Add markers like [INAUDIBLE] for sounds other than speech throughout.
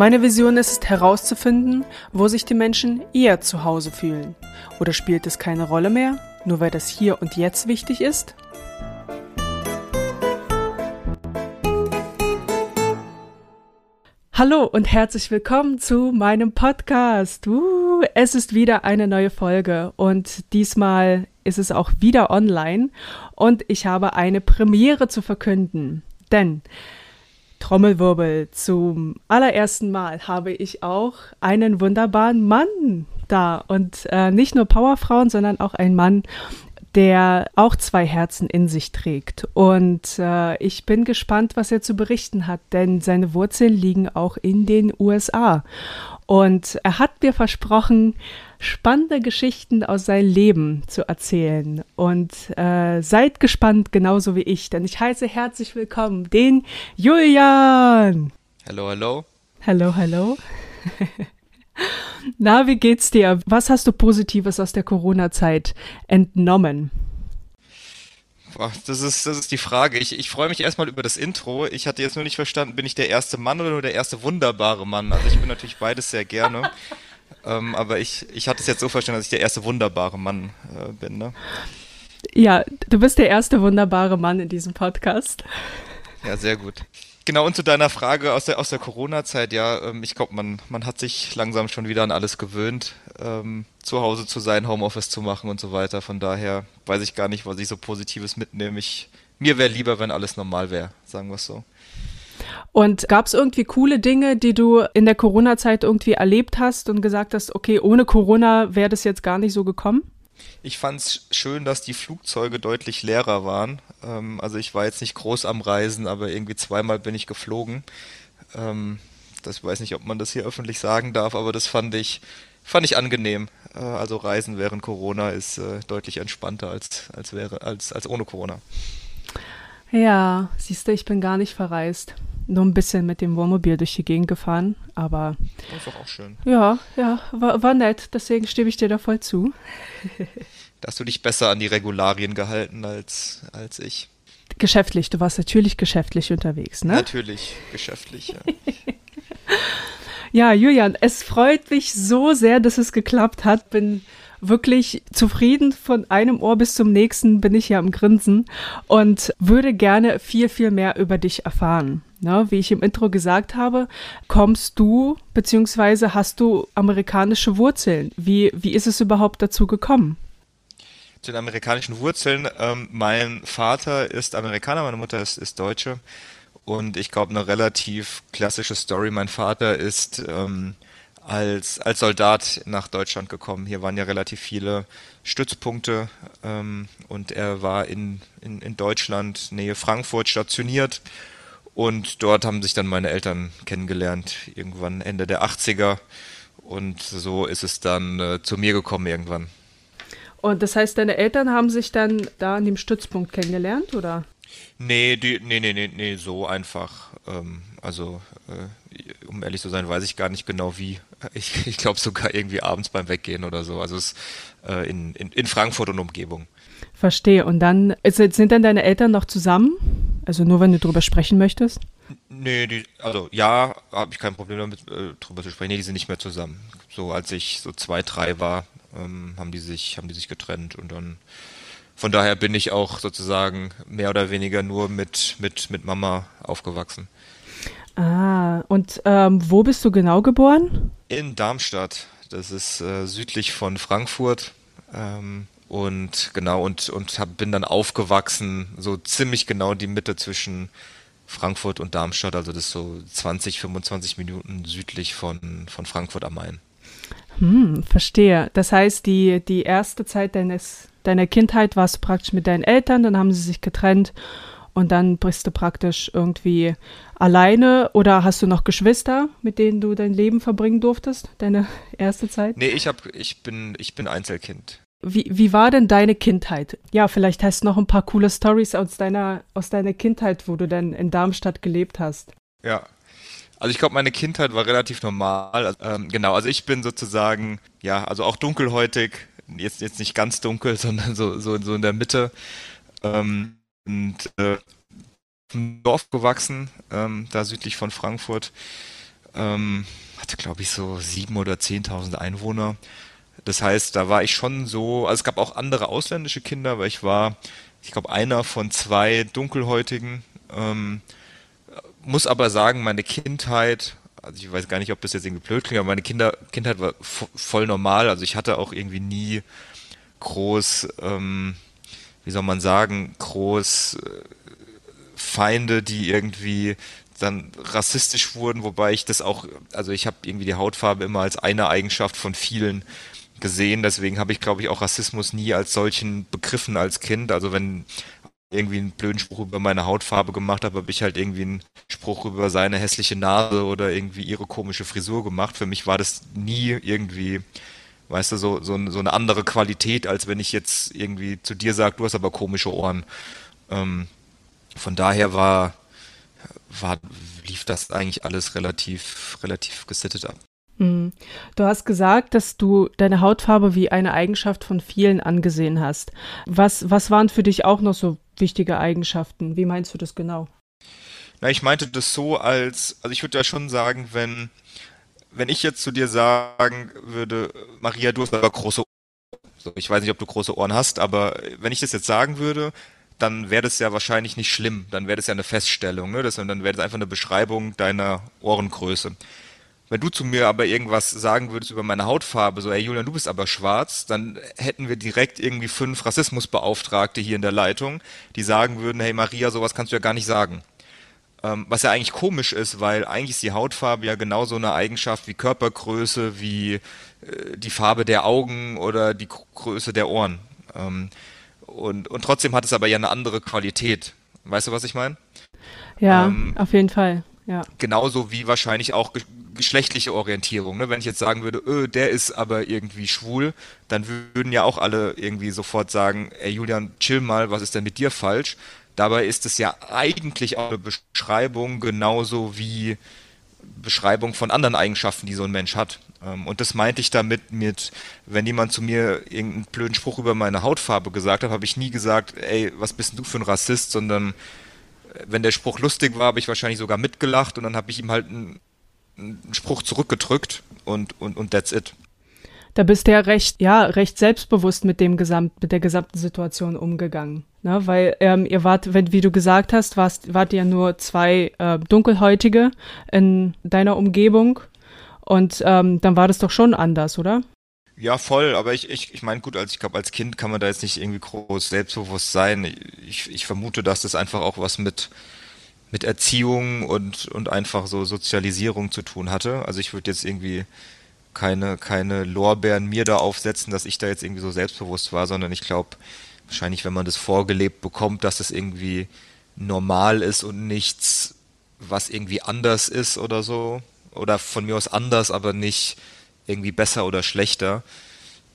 Meine Vision ist es herauszufinden, wo sich die Menschen eher zu Hause fühlen. Oder spielt es keine Rolle mehr, nur weil das hier und jetzt wichtig ist? Hallo und herzlich willkommen zu meinem Podcast. Uh, es ist wieder eine neue Folge und diesmal ist es auch wieder online und ich habe eine Premiere zu verkünden. Denn Trommelwirbel zum allerersten Mal habe ich auch einen wunderbaren Mann da und äh, nicht nur Powerfrauen, sondern auch ein Mann, der auch zwei Herzen in sich trägt. Und äh, ich bin gespannt, was er zu berichten hat, denn seine Wurzeln liegen auch in den USA. Und er hat mir versprochen, spannende Geschichten aus seinem Leben zu erzählen. Und äh, seid gespannt, genauso wie ich, denn ich heiße herzlich willkommen den Julian. Hallo, hallo. Hallo, hallo. [LAUGHS] Na, wie geht's dir? Was hast du Positives aus der Corona-Zeit entnommen? Das ist, das ist die Frage. Ich, ich freue mich erstmal über das Intro. Ich hatte jetzt nur nicht verstanden, bin ich der erste Mann oder nur der erste wunderbare Mann? Also ich bin natürlich beides sehr gerne. Ähm, aber ich, ich hatte es jetzt so verstanden, dass ich der erste wunderbare Mann äh, bin. Ne? Ja, du bist der erste wunderbare Mann in diesem Podcast. Ja, sehr gut. Genau, und zu deiner Frage aus der, aus der Corona-Zeit, ja, ähm, ich glaube, man, man hat sich langsam schon wieder an alles gewöhnt, ähm, zu Hause zu sein, Homeoffice zu machen und so weiter. Von daher weiß ich gar nicht, was ich so Positives mitnehme. Ich, mir wäre lieber, wenn alles normal wäre, sagen wir es so. Und gab es irgendwie coole Dinge, die du in der Corona-Zeit irgendwie erlebt hast und gesagt hast, okay, ohne Corona wäre das jetzt gar nicht so gekommen? Ich fand es schön, dass die Flugzeuge deutlich leerer waren. Ähm, also ich war jetzt nicht groß am Reisen, aber irgendwie zweimal bin ich geflogen. Ähm, das weiß nicht, ob man das hier öffentlich sagen darf, aber das fand ich fand ich angenehm. Äh, also Reisen während Corona ist äh, deutlich entspannter als als wäre als als ohne Corona. Ja, siehst du, ich bin gar nicht verreist nur ein bisschen mit dem Wohnmobil durch die Gegend gefahren, aber. Das ist doch auch schön. Ja, ja, war, war nett, deswegen stimme ich dir da voll zu. [LAUGHS] da hast du dich besser an die Regularien gehalten als, als ich. Geschäftlich, du warst natürlich geschäftlich unterwegs, ne? Natürlich, geschäftlich, ja. [LAUGHS] ja, Julian, es freut mich so sehr, dass es geklappt hat. Bin wirklich zufrieden von einem Ohr bis zum nächsten bin ich ja am Grinsen und würde gerne viel, viel mehr über dich erfahren. Na, wie ich im Intro gesagt habe, kommst du beziehungsweise hast du amerikanische Wurzeln. Wie, wie ist es überhaupt dazu gekommen? Zu den amerikanischen Wurzeln. Ähm, mein Vater ist Amerikaner, meine Mutter ist, ist Deutsche. Und ich glaube, eine relativ klassische Story. Mein Vater ist ähm, als, als Soldat nach Deutschland gekommen. Hier waren ja relativ viele Stützpunkte ähm, und er war in, in, in Deutschland, Nähe Frankfurt, stationiert und dort haben sich dann meine Eltern kennengelernt, irgendwann Ende der 80er. Und so ist es dann äh, zu mir gekommen irgendwann. Und das heißt, deine Eltern haben sich dann da an dem Stützpunkt kennengelernt, oder? Nee, die, nee, nee, nee, nee, so einfach. Ähm, also, äh, um ehrlich zu sein, weiß ich gar nicht genau wie. [LAUGHS] Ich, ich glaube sogar irgendwie abends beim Weggehen oder so. Also es äh, in, in, in Frankfurt und Umgebung. Verstehe. Und dann, sind dann deine Eltern noch zusammen? Also nur, wenn du drüber sprechen möchtest? Nee, die, also ja, habe ich kein Problem damit, äh, drüber zu sprechen. Nee, die sind nicht mehr zusammen. So als ich so zwei, drei war, ähm, haben die sich, haben die sich getrennt und dann von daher bin ich auch sozusagen mehr oder weniger nur mit, mit, mit Mama aufgewachsen. Ah, und ähm, wo bist du genau geboren? In Darmstadt. Das ist äh, südlich von Frankfurt. Ähm, und genau, und, und hab, bin dann aufgewachsen, so ziemlich genau die Mitte zwischen Frankfurt und Darmstadt, also das ist so 20, 25 Minuten südlich von, von Frankfurt am Main. Hm, verstehe. Das heißt, die, die erste Zeit deines, deiner Kindheit warst du praktisch mit deinen Eltern, dann haben sie sich getrennt und dann bist du praktisch irgendwie alleine oder hast du noch Geschwister, mit denen du dein Leben verbringen durftest, deine erste Zeit? Nee, ich hab, ich bin, ich bin Einzelkind. Wie, wie war denn deine Kindheit? Ja, vielleicht hast du noch ein paar coole Stories aus deiner, aus deiner Kindheit, wo du denn in Darmstadt gelebt hast. Ja. Also ich glaube, meine Kindheit war relativ normal. Ähm, genau, also ich bin sozusagen, ja, also auch dunkelhäutig, jetzt, jetzt nicht ganz dunkel, [LAUGHS] sondern so, so, so in der Mitte. Ähm, und äh, im Dorf gewachsen, ähm, da südlich von Frankfurt. Ähm, hatte, glaube ich, so sieben oder zehntausend Einwohner. Das heißt, da war ich schon so, also es gab auch andere ausländische Kinder, weil ich war, ich glaube, einer von zwei Dunkelhäutigen. Ähm, muss aber sagen, meine Kindheit, also ich weiß gar nicht, ob das jetzt irgendwie blöd klingt, aber meine Kinder, Kindheit war voll normal. Also ich hatte auch irgendwie nie groß, ähm, wie soll man sagen, groß äh, Feinde, die irgendwie dann rassistisch wurden, wobei ich das auch, also ich habe irgendwie die Hautfarbe immer als eine Eigenschaft von vielen gesehen, deswegen habe ich, glaube ich, auch Rassismus nie als solchen begriffen als Kind. Also wenn irgendwie einen blöden Spruch über meine Hautfarbe gemacht habe, habe ich halt irgendwie einen Spruch über seine hässliche Nase oder irgendwie ihre komische Frisur gemacht. Für mich war das nie irgendwie, weißt du, so, so, so eine andere Qualität, als wenn ich jetzt irgendwie zu dir sage, du hast aber komische Ohren. Ähm, von daher war, war, lief das eigentlich alles relativ, relativ gesittet ab. Hm. Du hast gesagt, dass du deine Hautfarbe wie eine Eigenschaft von vielen angesehen hast. Was, was waren für dich auch noch so wichtige Eigenschaften? Wie meinst du das genau? Na, ich meinte das so als, also ich würde ja schon sagen, wenn, wenn ich jetzt zu dir sagen würde, Maria, du hast aber große Ohren. Ich weiß nicht, ob du große Ohren hast, aber wenn ich das jetzt sagen würde, dann wäre das ja wahrscheinlich nicht schlimm. Dann wäre das ja eine Feststellung, ne? Das, dann wäre das einfach eine Beschreibung deiner Ohrengröße. Wenn du zu mir aber irgendwas sagen würdest über meine Hautfarbe, so, ey Julian, du bist aber schwarz, dann hätten wir direkt irgendwie fünf Rassismusbeauftragte hier in der Leitung, die sagen würden, hey Maria, sowas kannst du ja gar nicht sagen. Ähm, was ja eigentlich komisch ist, weil eigentlich ist die Hautfarbe ja genauso eine Eigenschaft wie Körpergröße, wie äh, die Farbe der Augen oder die Größe der Ohren. Ähm, und, und trotzdem hat es aber ja eine andere Qualität. Weißt du, was ich meine? Ja, ähm, auf jeden Fall. Ja. Genauso wie wahrscheinlich auch geschlechtliche Orientierung. Ne? Wenn ich jetzt sagen würde, öh, der ist aber irgendwie schwul, dann würden ja auch alle irgendwie sofort sagen, ey Julian, chill mal, was ist denn mit dir falsch? Dabei ist es ja eigentlich auch eine Beschreibung genauso wie Beschreibung von anderen Eigenschaften, die so ein Mensch hat. Ähm, und das meinte ich damit mit, wenn jemand zu mir irgendeinen blöden Spruch über meine Hautfarbe gesagt hat, habe ich nie gesagt, ey, was bist du für ein Rassist, sondern äh, wenn der Spruch lustig war, habe ich wahrscheinlich sogar mitgelacht und dann habe ich ihm halt einen einen Spruch zurückgedrückt und, und, und that's it. Da bist du ja recht, ja, recht selbstbewusst mit dem Gesamt, mit der gesamten Situation umgegangen. Ne? Weil ähm, ihr wart, wenn, wie du gesagt hast, warst, wart ihr nur zwei äh, Dunkelhäutige in deiner Umgebung. Und ähm, dann war das doch schon anders, oder? Ja, voll, aber ich, ich, ich meine, gut, als ich glaube, als Kind kann man da jetzt nicht irgendwie groß selbstbewusst sein. Ich, ich vermute, dass das einfach auch was mit mit Erziehung und, und einfach so Sozialisierung zu tun hatte. Also ich würde jetzt irgendwie keine, keine Lorbeeren mir da aufsetzen, dass ich da jetzt irgendwie so selbstbewusst war, sondern ich glaube, wahrscheinlich, wenn man das vorgelebt bekommt, dass es irgendwie normal ist und nichts, was irgendwie anders ist oder so, oder von mir aus anders, aber nicht irgendwie besser oder schlechter,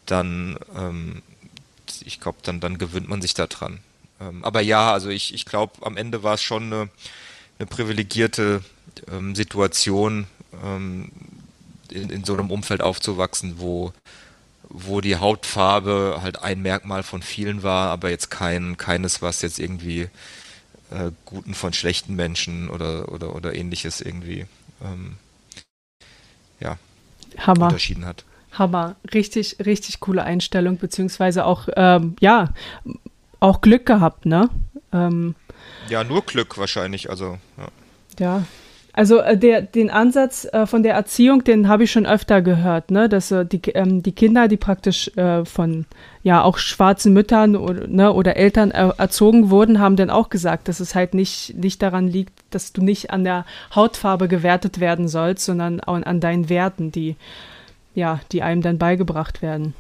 dann, ähm, ich glaube, dann, dann gewöhnt man sich da dran. Ähm, aber ja, also ich, ich glaube, am Ende war es schon eine, eine privilegierte ähm, Situation, ähm, in, in so einem Umfeld aufzuwachsen, wo, wo die Hautfarbe halt ein Merkmal von vielen war, aber jetzt kein, keines, was jetzt irgendwie äh, guten von schlechten Menschen oder, oder, oder ähnliches irgendwie ähm, ja, Hammer. unterschieden hat. Hammer. Richtig, richtig coole Einstellung, beziehungsweise auch, ähm, ja, auch Glück gehabt, ne? Ähm, ja, nur Glück wahrscheinlich, also. Ja. ja. Also äh, der, den Ansatz äh, von der Erziehung, den habe ich schon öfter gehört, ne? dass äh, die, ähm, die Kinder, die praktisch äh, von ja auch schwarzen Müttern oder, ne, oder Eltern erzogen wurden, haben dann auch gesagt, dass es halt nicht, nicht daran liegt, dass du nicht an der Hautfarbe gewertet werden sollst, sondern auch an deinen Werten, die ja, die einem dann beigebracht werden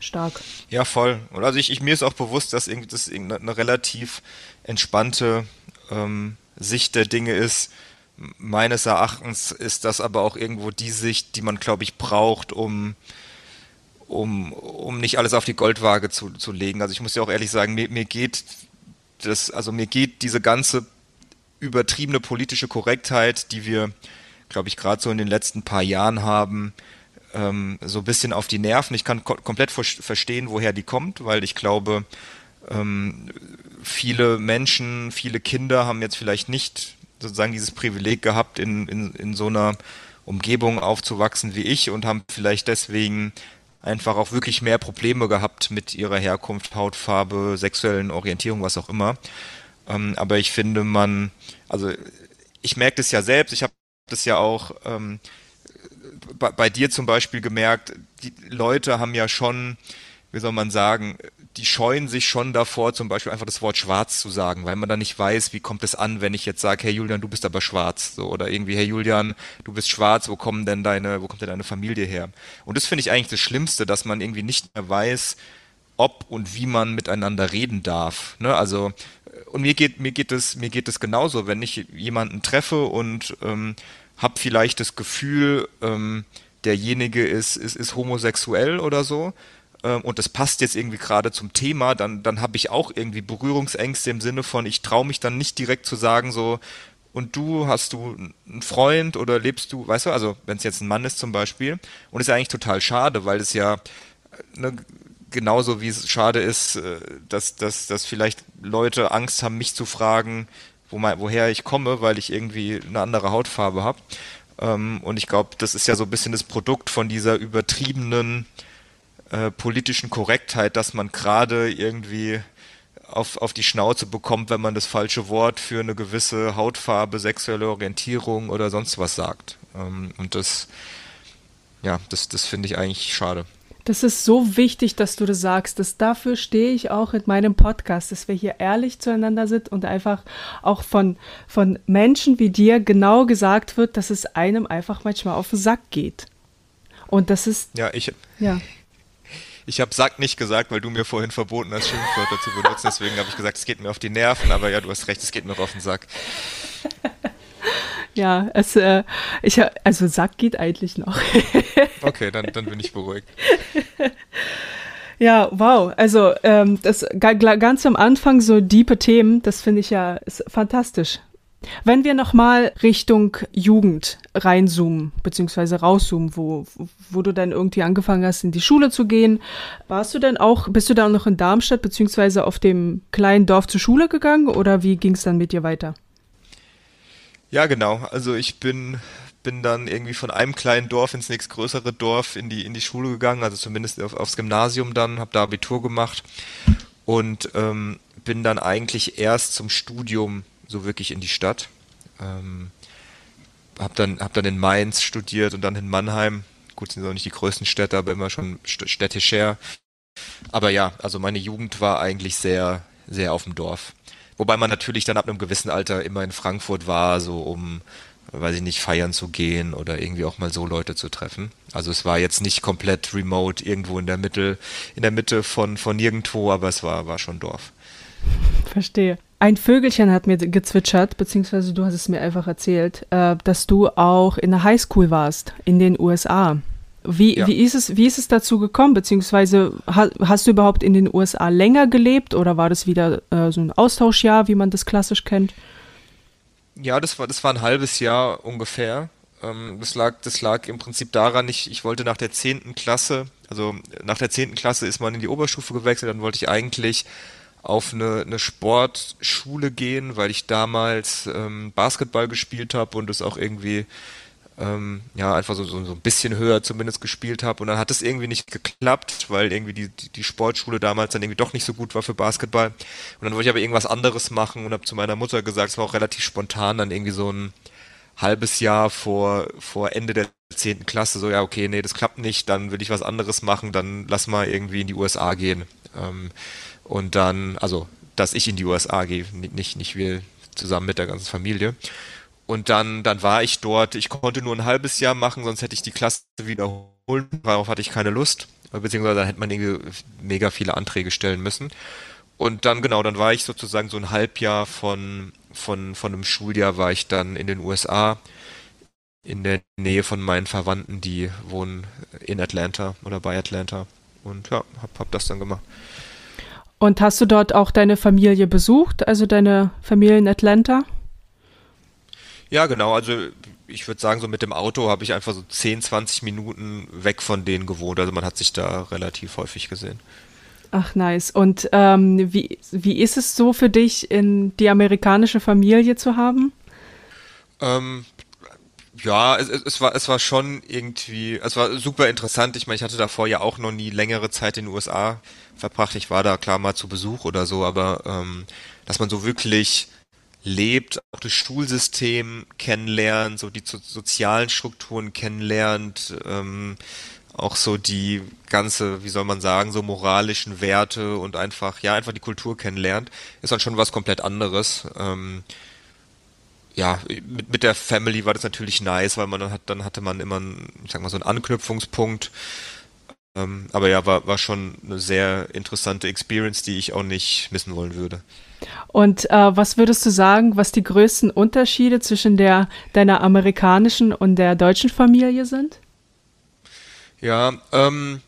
stark. Ja, voll. Und also ich, ich mir ist auch bewusst, dass irgendwie das eine relativ entspannte ähm, Sicht der Dinge ist. Meines Erachtens ist das aber auch irgendwo die Sicht, die man, glaube ich, braucht, um um, um nicht alles auf die Goldwaage zu, zu legen. Also ich muss ja auch ehrlich sagen, mir, mir geht das, also mir geht diese ganze übertriebene politische Korrektheit, die wir, glaube ich, gerade so in den letzten paar Jahren haben, ähm, so ein bisschen auf die Nerven. Ich kann ko komplett verstehen, woher die kommt, weil ich glaube, ähm, viele Menschen, viele Kinder haben jetzt vielleicht nicht sozusagen dieses Privileg gehabt, in, in, in so einer Umgebung aufzuwachsen wie ich und haben vielleicht deswegen einfach auch wirklich mehr Probleme gehabt mit ihrer Herkunft, Hautfarbe, sexuellen Orientierung, was auch immer. Ähm, aber ich finde, man, also ich merke das ja selbst, ich habe das ja auch ähm, bei, bei dir zum Beispiel gemerkt, die Leute haben ja schon, wie soll man sagen, die scheuen sich schon davor, zum Beispiel einfach das Wort schwarz zu sagen, weil man dann nicht weiß, wie kommt es an, wenn ich jetzt sage, hey Julian, du bist aber schwarz, so oder irgendwie, hey Julian, du bist schwarz, wo kommen denn deine, wo kommt denn deine Familie her? Und das finde ich eigentlich das Schlimmste, dass man irgendwie nicht mehr weiß, ob und wie man miteinander reden darf. Ne? Also und mir geht mir geht es mir geht es genauso, wenn ich jemanden treffe und ähm, habe vielleicht das Gefühl, ähm, derjenige ist, ist ist homosexuell oder so und das passt jetzt irgendwie gerade zum Thema, dann, dann habe ich auch irgendwie Berührungsängste im Sinne von, ich traue mich dann nicht direkt zu sagen, so, und du hast du einen Freund oder lebst du, weißt du, also wenn es jetzt ein Mann ist zum Beispiel, und ist ja eigentlich total schade, weil es ja ne, genauso wie es schade ist, äh, dass, dass, dass vielleicht Leute Angst haben, mich zu fragen, wo mein, woher ich komme, weil ich irgendwie eine andere Hautfarbe habe. Ähm, und ich glaube, das ist ja so ein bisschen das Produkt von dieser übertriebenen äh, politischen Korrektheit, dass man gerade irgendwie auf, auf die Schnauze bekommt, wenn man das falsche Wort für eine gewisse Hautfarbe, sexuelle Orientierung oder sonst was sagt. Ähm, und das, ja, das, das finde ich eigentlich schade. Das ist so wichtig, dass du das sagst. Das, dafür stehe ich auch in meinem Podcast, dass wir hier ehrlich zueinander sind und einfach auch von, von Menschen wie dir genau gesagt wird, dass es einem einfach manchmal auf den Sack geht. Und das ist. Ja, ich. Ja. Ich habe Sack nicht gesagt, weil du mir vorhin verboten hast, Schimpfwörter zu benutzen. Deswegen habe ich gesagt, es geht mir auf die Nerven. Aber ja, du hast recht, es geht mir auf den Sack. Ja, es, äh, ich, also Sack geht eigentlich noch. [LAUGHS] okay, dann, dann bin ich beruhigt. Ja, wow. Also ähm, das ganz am Anfang so diepe Themen, das finde ich ja fantastisch. Wenn wir nochmal Richtung Jugend reinzoomen, beziehungsweise rauszoomen, wo, wo du dann irgendwie angefangen hast, in die Schule zu gehen, warst du denn auch, bist du dann noch in Darmstadt, beziehungsweise auf dem kleinen Dorf zur Schule gegangen oder wie ging es dann mit dir weiter? Ja, genau. Also ich bin, bin dann irgendwie von einem kleinen Dorf ins nächstgrößere Dorf in die, in die Schule gegangen, also zumindest auf, aufs Gymnasium dann, habe da Abitur gemacht und ähm, bin dann eigentlich erst zum Studium so wirklich in die Stadt. Ähm, hab dann, hab dann in Mainz studiert und dann in Mannheim. Gut, sind auch nicht die größten Städte, aber immer schon städtischer. Aber ja, also meine Jugend war eigentlich sehr, sehr auf dem Dorf. Wobei man natürlich dann ab einem gewissen Alter immer in Frankfurt war, so um, weiß ich nicht, feiern zu gehen oder irgendwie auch mal so Leute zu treffen. Also es war jetzt nicht komplett remote irgendwo in der Mitte, in der Mitte von, von nirgendwo, aber es war, war schon Dorf. Verstehe. Ein Vögelchen hat mir gezwitschert, beziehungsweise du hast es mir einfach erzählt, äh, dass du auch in der Highschool warst in den USA. Wie, ja. wie, ist es, wie ist es dazu gekommen, beziehungsweise ha, hast du überhaupt in den USA länger gelebt oder war das wieder äh, so ein Austauschjahr, wie man das klassisch kennt? Ja, das war, das war ein halbes Jahr ungefähr. Ähm, das, lag, das lag im Prinzip daran, ich, ich wollte nach der 10. Klasse, also nach der 10. Klasse ist man in die Oberstufe gewechselt, dann wollte ich eigentlich auf eine, eine Sportschule gehen, weil ich damals ähm, Basketball gespielt habe und es auch irgendwie ähm, ja einfach so, so, so ein bisschen höher zumindest gespielt habe und dann hat es irgendwie nicht geklappt, weil irgendwie die, die, Sportschule damals dann irgendwie doch nicht so gut war für Basketball und dann wollte ich aber irgendwas anderes machen und habe zu meiner Mutter gesagt, es war auch relativ spontan, dann irgendwie so ein halbes Jahr vor, vor Ende der zehnten Klasse, so ja okay, nee, das klappt nicht, dann will ich was anderes machen, dann lass mal irgendwie in die USA gehen. Ähm, und dann, also, dass ich in die USA gehe, nicht, nicht wir zusammen mit der ganzen Familie. Und dann, dann war ich dort. Ich konnte nur ein halbes Jahr machen, sonst hätte ich die Klasse wiederholen. Darauf hatte ich keine Lust. Beziehungsweise dann hätte man mega viele Anträge stellen müssen. Und dann, genau, dann war ich sozusagen so ein Halbjahr von, von, von einem Schuljahr war ich dann in den USA, in der Nähe von meinen Verwandten, die wohnen in Atlanta oder bei Atlanta. und ja, hab, hab das dann gemacht. Und hast du dort auch deine Familie besucht, also deine Familie in Atlanta? Ja, genau. Also ich würde sagen, so mit dem Auto habe ich einfach so 10, 20 Minuten weg von denen gewohnt. Also man hat sich da relativ häufig gesehen. Ach, nice. Und ähm, wie, wie ist es so für dich, in die amerikanische Familie zu haben? Ähm, ja, es, es, war, es war schon irgendwie, es war super interessant. Ich meine, ich hatte davor ja auch noch nie längere Zeit in den USA verbracht. Ich war da klar mal zu Besuch oder so, aber ähm, dass man so wirklich lebt, auch das Schulsystem kennenlernt, so die so, sozialen Strukturen kennenlernt, ähm, auch so die ganze, wie soll man sagen, so moralischen Werte und einfach, ja, einfach die Kultur kennenlernt, ist dann schon was komplett anderes. Ähm, ja, mit, mit der Family war das natürlich nice, weil man dann hat, dann hatte man immer, einen, ich sag mal, so einen Anknüpfungspunkt. Ähm, aber ja, war, war schon eine sehr interessante Experience, die ich auch nicht missen wollen würde. Und äh, was würdest du sagen, was die größten Unterschiede zwischen der deiner amerikanischen und der deutschen Familie sind? Ja, ähm,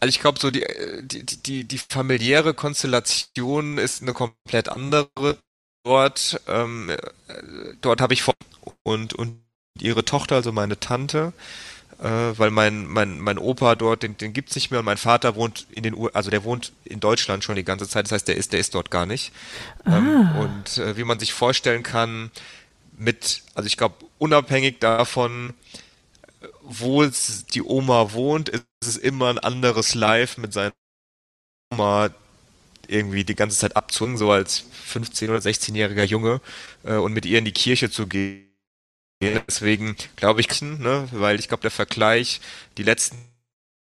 also ich glaube so die, die, die, die familiäre Konstellation ist eine komplett andere. Dort, ähm, dort habe ich vor und, und ihre Tochter, also meine Tante, äh, weil mein, mein, mein Opa dort, den, den gibt's nicht mehr und mein Vater wohnt in den U also der wohnt in Deutschland schon die ganze Zeit, das heißt, der ist, der ist dort gar nicht. Ähm, ah. Und äh, wie man sich vorstellen kann, mit, also ich glaube, unabhängig davon, wo die Oma wohnt, ist es immer ein anderes Live mit seiner Oma irgendwie die ganze Zeit abzwingen, so als 15- oder 16-jähriger Junge äh, und mit ihr in die Kirche zu gehen Deswegen glaube ich, ne, weil ich glaube, der Vergleich, die letzten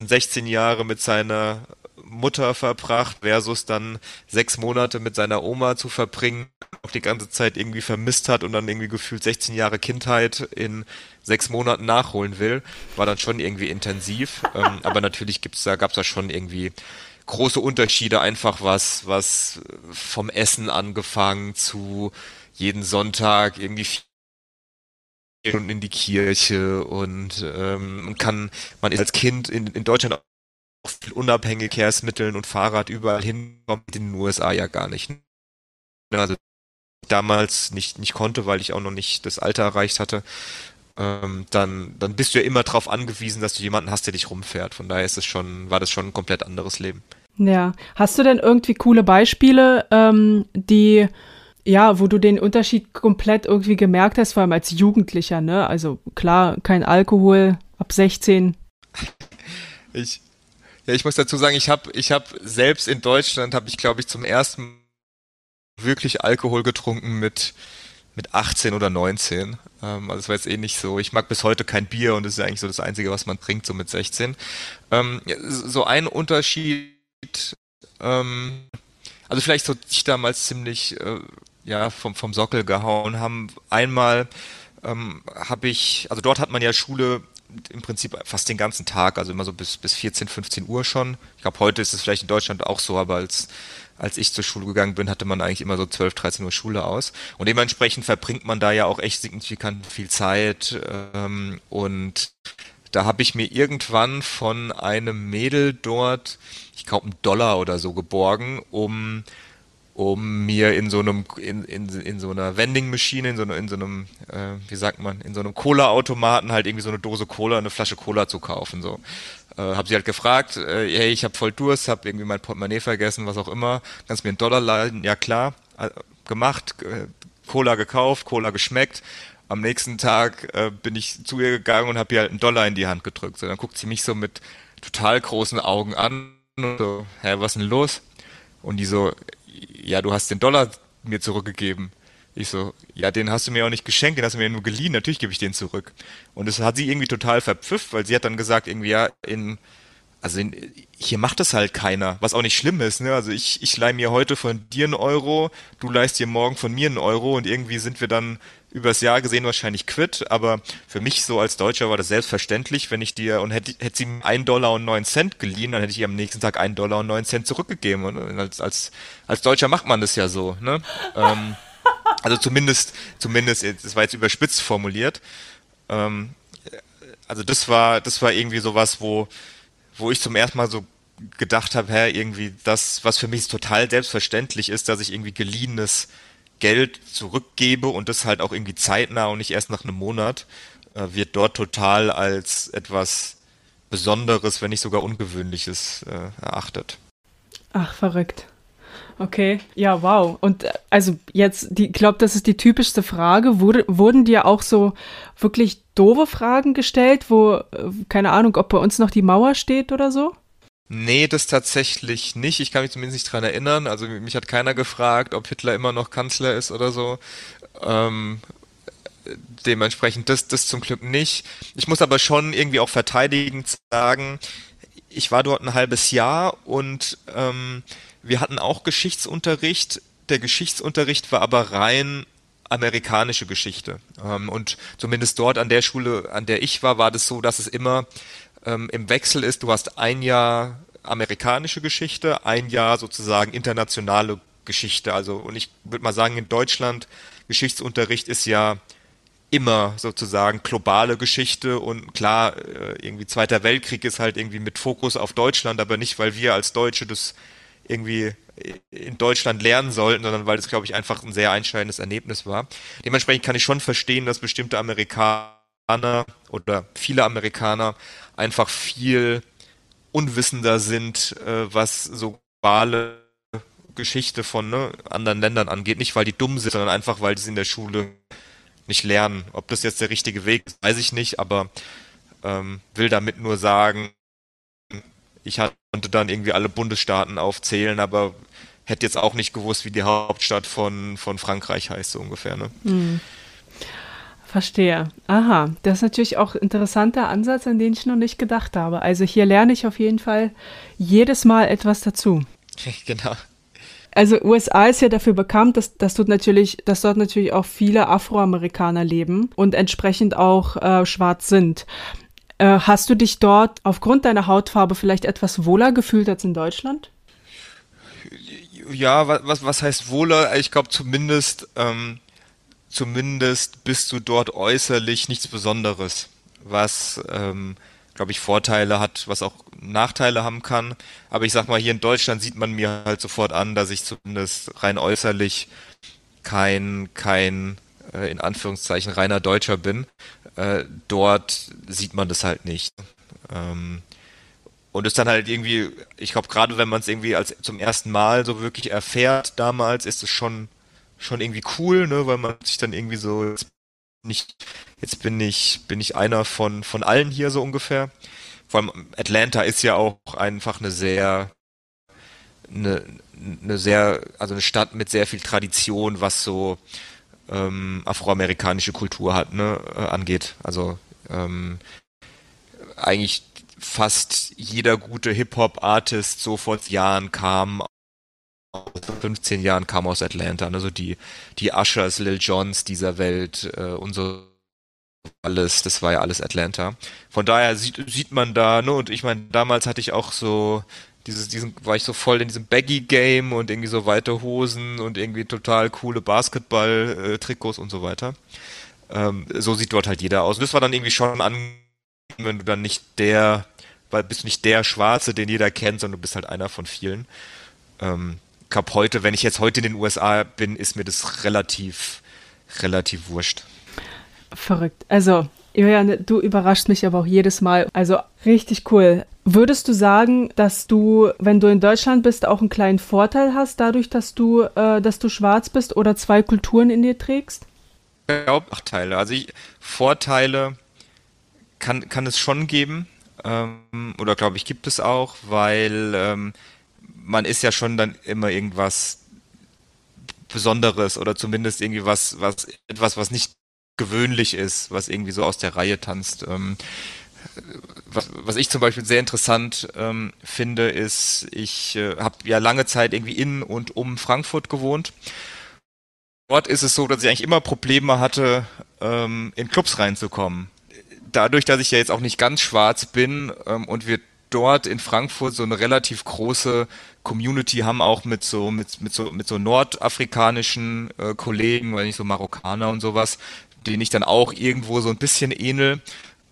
16 Jahre mit seiner Mutter verbracht versus dann sechs Monate mit seiner Oma zu verbringen, auch die ganze Zeit irgendwie vermisst hat und dann irgendwie gefühlt 16 Jahre Kindheit in sechs Monaten nachholen will, war dann schon irgendwie intensiv. Ähm, aber natürlich gibt's da, gab's da schon irgendwie große Unterschiede, einfach was, was vom Essen angefangen zu jeden Sonntag irgendwie und in die Kirche und ähm, kann, man ist als Kind in, in Deutschland auch viel unabhängig Verkehrsmitteln und Fahrrad überall hinkommen, in den USA ja gar nicht. Also damals nicht, nicht konnte, weil ich auch noch nicht das Alter erreicht hatte, ähm, dann, dann bist du ja immer darauf angewiesen, dass du jemanden hast, der dich rumfährt. Von daher ist es schon, war das schon ein komplett anderes Leben. Ja. Hast du denn irgendwie coole Beispiele, ähm, die ja, wo du den Unterschied komplett irgendwie gemerkt hast, vor allem als Jugendlicher, ne? Also klar, kein Alkohol ab 16. [LAUGHS] Ich, ja, ich muss dazu sagen, ich habe ich hab selbst in Deutschland, habe ich glaube ich zum ersten Mal wirklich Alkohol getrunken mit, mit 18 oder 19. Ähm, also es war jetzt eh nicht so. Ich mag bis heute kein Bier und das ist eigentlich so das Einzige, was man trinkt, so mit 16. Ähm, so ein Unterschied, ähm, also vielleicht so ich damals ziemlich äh, ja, vom, vom Sockel gehauen haben. Einmal ähm, habe ich, also dort hat man ja Schule im Prinzip fast den ganzen Tag, also immer so bis, bis 14, 15 Uhr schon. Ich glaube, heute ist es vielleicht in Deutschland auch so, aber als, als ich zur Schule gegangen bin, hatte man eigentlich immer so 12, 13 Uhr Schule aus. Und dementsprechend verbringt man da ja auch echt signifikant viel Zeit. Ähm, und da habe ich mir irgendwann von einem Mädel dort, ich glaube, einen Dollar oder so geborgen, um um mir in so einem in, in, in so einer Vending Machine in so, in so einem äh, wie sagt man in so einem Cola Automaten halt irgendwie so eine Dose Cola eine Flasche Cola zu kaufen so äh, habe sie halt gefragt äh, hey ich habe voll Durst habe irgendwie mein Portemonnaie vergessen was auch immer. Kannst mir einen Dollar leihen? Ja klar. Äh, gemacht äh, Cola gekauft Cola geschmeckt. Am nächsten Tag äh, bin ich zu ihr gegangen und habe ihr halt einen Dollar in die Hand gedrückt. So dann guckt sie mich so mit total großen Augen an und so hä was denn los? Und die so, ja, du hast den Dollar mir zurückgegeben. Ich so, ja, den hast du mir auch nicht geschenkt, den hast du mir nur geliehen, natürlich gebe ich den zurück. Und das hat sie irgendwie total verpfifft, weil sie hat dann gesagt, irgendwie, ja, in, also in, hier macht das halt keiner, was auch nicht schlimm ist, ne? Also ich, ich leih mir heute von dir einen Euro, du leihst dir morgen von mir einen Euro und irgendwie sind wir dann übers Jahr gesehen wahrscheinlich quitt, aber für mich so als Deutscher war das selbstverständlich, wenn ich dir und hätte, hätte sie einen Dollar und neun Cent geliehen, dann hätte ich ihr am nächsten Tag einen Dollar und neun Cent zurückgegeben. Und als, als, als Deutscher macht man das ja so, ne? ähm, also zumindest, zumindest, das war jetzt überspitzt formuliert. Ähm, also das war, das war irgendwie sowas, wo, wo ich zum ersten Mal so gedacht habe, hä, irgendwie das, was für mich total selbstverständlich ist, dass ich irgendwie geliehenes Geld zurückgebe und das halt auch irgendwie zeitnah und nicht erst nach einem Monat, äh, wird dort total als etwas Besonderes, wenn nicht sogar Ungewöhnliches äh, erachtet. Ach, verrückt. Okay, ja, wow. Und äh, also jetzt, ich glaube, das ist die typischste Frage. Wurde, wurden dir auch so wirklich doofe Fragen gestellt, wo, äh, keine Ahnung, ob bei uns noch die Mauer steht oder so? Nee, das tatsächlich nicht. Ich kann mich zumindest nicht dran erinnern. Also mich hat keiner gefragt, ob Hitler immer noch Kanzler ist oder so. Ähm, dementsprechend das, das zum Glück nicht. Ich muss aber schon irgendwie auch verteidigend sagen, ich war dort ein halbes Jahr und ähm, wir hatten auch Geschichtsunterricht. Der Geschichtsunterricht war aber rein amerikanische Geschichte. Ähm, und zumindest dort an der Schule, an der ich war, war das so, dass es immer ähm, im Wechsel ist. Du hast ein Jahr amerikanische Geschichte, ein Jahr sozusagen internationale Geschichte. Also, und ich würde mal sagen, in Deutschland Geschichtsunterricht ist ja immer sozusagen globale Geschichte und klar, äh, irgendwie Zweiter Weltkrieg ist halt irgendwie mit Fokus auf Deutschland, aber nicht, weil wir als Deutsche das irgendwie in Deutschland lernen sollten, sondern weil es, glaube ich, einfach ein sehr einschneidendes Erlebnis war. Dementsprechend kann ich schon verstehen, dass bestimmte Amerikaner oder viele Amerikaner einfach viel unwissender sind, äh, was so globale Geschichte von ne, anderen Ländern angeht. Nicht, weil die dumm sind, sondern einfach, weil sie in der Schule nicht lernen. Ob das jetzt der richtige Weg ist, weiß ich nicht, aber ähm, will damit nur sagen, ich konnte dann irgendwie alle Bundesstaaten aufzählen, aber hätte jetzt auch nicht gewusst, wie die Hauptstadt von, von Frankreich heißt, so ungefähr. Ne? Hm. Verstehe. Aha, das ist natürlich auch ein interessanter Ansatz, an den ich noch nicht gedacht habe. Also hier lerne ich auf jeden Fall jedes Mal etwas dazu. [LAUGHS] genau. Also USA ist ja dafür bekannt, dass, dass, dort, natürlich, dass dort natürlich auch viele Afroamerikaner leben und entsprechend auch äh, schwarz sind. Äh, hast du dich dort aufgrund deiner Hautfarbe vielleicht etwas wohler gefühlt als in Deutschland? Ja, was, was heißt wohler? Ich glaube zumindest, ähm, zumindest bist du dort äußerlich nichts Besonderes, was ähm, glaube ich, Vorteile hat, was auch Nachteile haben kann. Aber ich sag mal, hier in Deutschland sieht man mir halt sofort an, dass ich zumindest rein äußerlich kein, kein, äh, in Anführungszeichen, reiner Deutscher bin. Äh, dort sieht man das halt nicht. Ähm, und ist dann halt irgendwie, ich glaube, gerade wenn man es irgendwie als zum ersten Mal so wirklich erfährt damals, ist es schon, schon irgendwie cool, ne, weil man sich dann irgendwie so nicht, jetzt bin ich, bin ich einer von, von allen hier so ungefähr. Vor allem Atlanta ist ja auch einfach eine sehr, eine, eine sehr, also eine Stadt mit sehr viel Tradition, was so ähm, afroamerikanische Kultur hat, ne, äh, angeht. Also ähm, eigentlich fast jeder gute Hip-Hop-Artist so vor Jahren kam 15 Jahren kam aus Atlanta, also die, die Ushers, Lil Johns dieser Welt äh, und so alles, das war ja alles Atlanta. Von daher sieht, sieht man da, ne, und ich meine, damals hatte ich auch so dieses, diesen, war ich so voll in diesem Baggy-Game und irgendwie so weite Hosen und irgendwie total coole Basketball-Trikots und so weiter. Ähm, so sieht dort halt jeder aus. Und das war dann irgendwie schon an, wenn du dann nicht der, weil bist nicht der Schwarze, den jeder kennt, sondern du bist halt einer von vielen. Ähm, glaube heute, wenn ich jetzt heute in den USA bin, ist mir das relativ, relativ wurscht. Verrückt. Also, Julian, du überraschst mich aber auch jedes Mal. Also richtig cool. Würdest du sagen, dass du, wenn du in Deutschland bist, auch einen kleinen Vorteil hast, dadurch, dass du, äh, dass du schwarz bist oder zwei Kulturen in dir trägst? Ich glaube Nachteile. Also ich, Vorteile kann, kann es schon geben. Ähm, oder glaube ich, gibt es auch, weil ähm, man ist ja schon dann immer irgendwas Besonderes oder zumindest irgendwie was, was, etwas, was nicht gewöhnlich ist, was irgendwie so aus der Reihe tanzt. Ähm, was, was ich zum Beispiel sehr interessant ähm, finde, ist, ich äh, habe ja lange Zeit irgendwie in und um Frankfurt gewohnt. Dort ist es so, dass ich eigentlich immer Probleme hatte, ähm, in Clubs reinzukommen. Dadurch, dass ich ja jetzt auch nicht ganz schwarz bin ähm, und wir dort in Frankfurt so eine relativ große Community haben, auch mit so mit mit so mit so nordafrikanischen äh, Kollegen, weil nicht so Marokkaner und sowas, denen ich dann auch irgendwo so ein bisschen ähnel.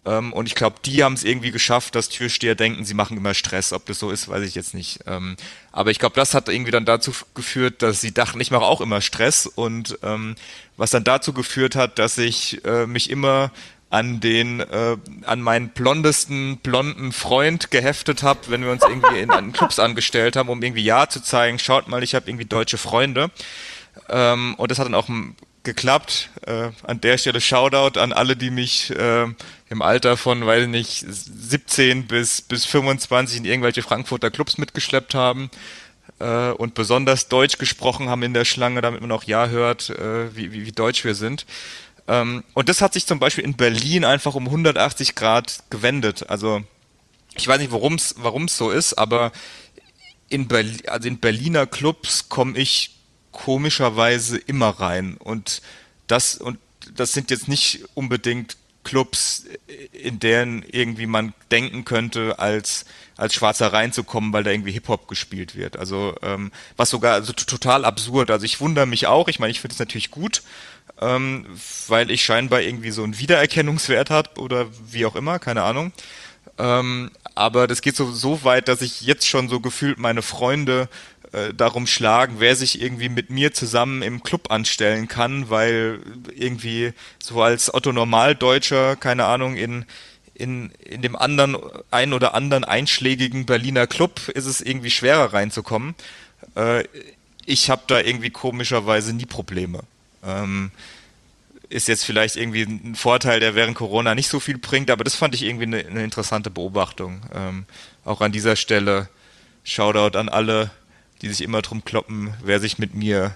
Ähm, und ich glaube, die haben es irgendwie geschafft, dass Türsteher denken, sie machen immer Stress. Ob das so ist, weiß ich jetzt nicht. Ähm, aber ich glaube, das hat irgendwie dann dazu geführt, dass sie dachten, ich mache auch immer Stress. Und ähm, was dann dazu geführt hat, dass ich äh, mich immer an den äh, an meinen blondesten blonden Freund geheftet habe, wenn wir uns irgendwie in, an Clubs angestellt haben, um irgendwie ja zu zeigen, schaut mal, ich habe irgendwie deutsche Freunde. Ähm, und das hat dann auch geklappt. Äh, an der Stelle Shoutout an alle, die mich äh, im Alter von, weiß nicht, 17 bis, bis 25 in irgendwelche Frankfurter Clubs mitgeschleppt haben äh, und besonders Deutsch gesprochen haben in der Schlange, damit man auch ja hört, äh, wie, wie, wie deutsch wir sind. Ähm, und das hat sich zum Beispiel in Berlin einfach um 180 Grad gewendet. Also ich weiß nicht, warum es so ist, aber in, Berlin, also in Berliner Clubs komme ich komischerweise immer rein. Und das, und das sind jetzt nicht unbedingt Clubs, in denen irgendwie man denken könnte, als, als Schwarzer reinzukommen, weil da irgendwie Hip-Hop gespielt wird. Also ähm, was sogar also total absurd. Also ich wundere mich auch, ich meine, ich finde es natürlich gut, ähm, weil ich scheinbar irgendwie so einen Wiedererkennungswert hat oder wie auch immer, keine Ahnung. Ähm, aber das geht so, so weit, dass ich jetzt schon so gefühlt meine Freunde äh, darum schlagen, wer sich irgendwie mit mir zusammen im Club anstellen kann, weil irgendwie so als Otto Normaldeutscher, keine Ahnung, in in, in dem anderen, ein oder anderen einschlägigen Berliner Club ist es irgendwie schwerer reinzukommen. Äh, ich habe da irgendwie komischerweise nie Probleme. Ähm, ist jetzt vielleicht irgendwie ein Vorteil, der während Corona nicht so viel bringt, aber das fand ich irgendwie eine, eine interessante Beobachtung. Ähm, auch an dieser Stelle Shoutout an alle, die sich immer drum kloppen, wer sich mit mir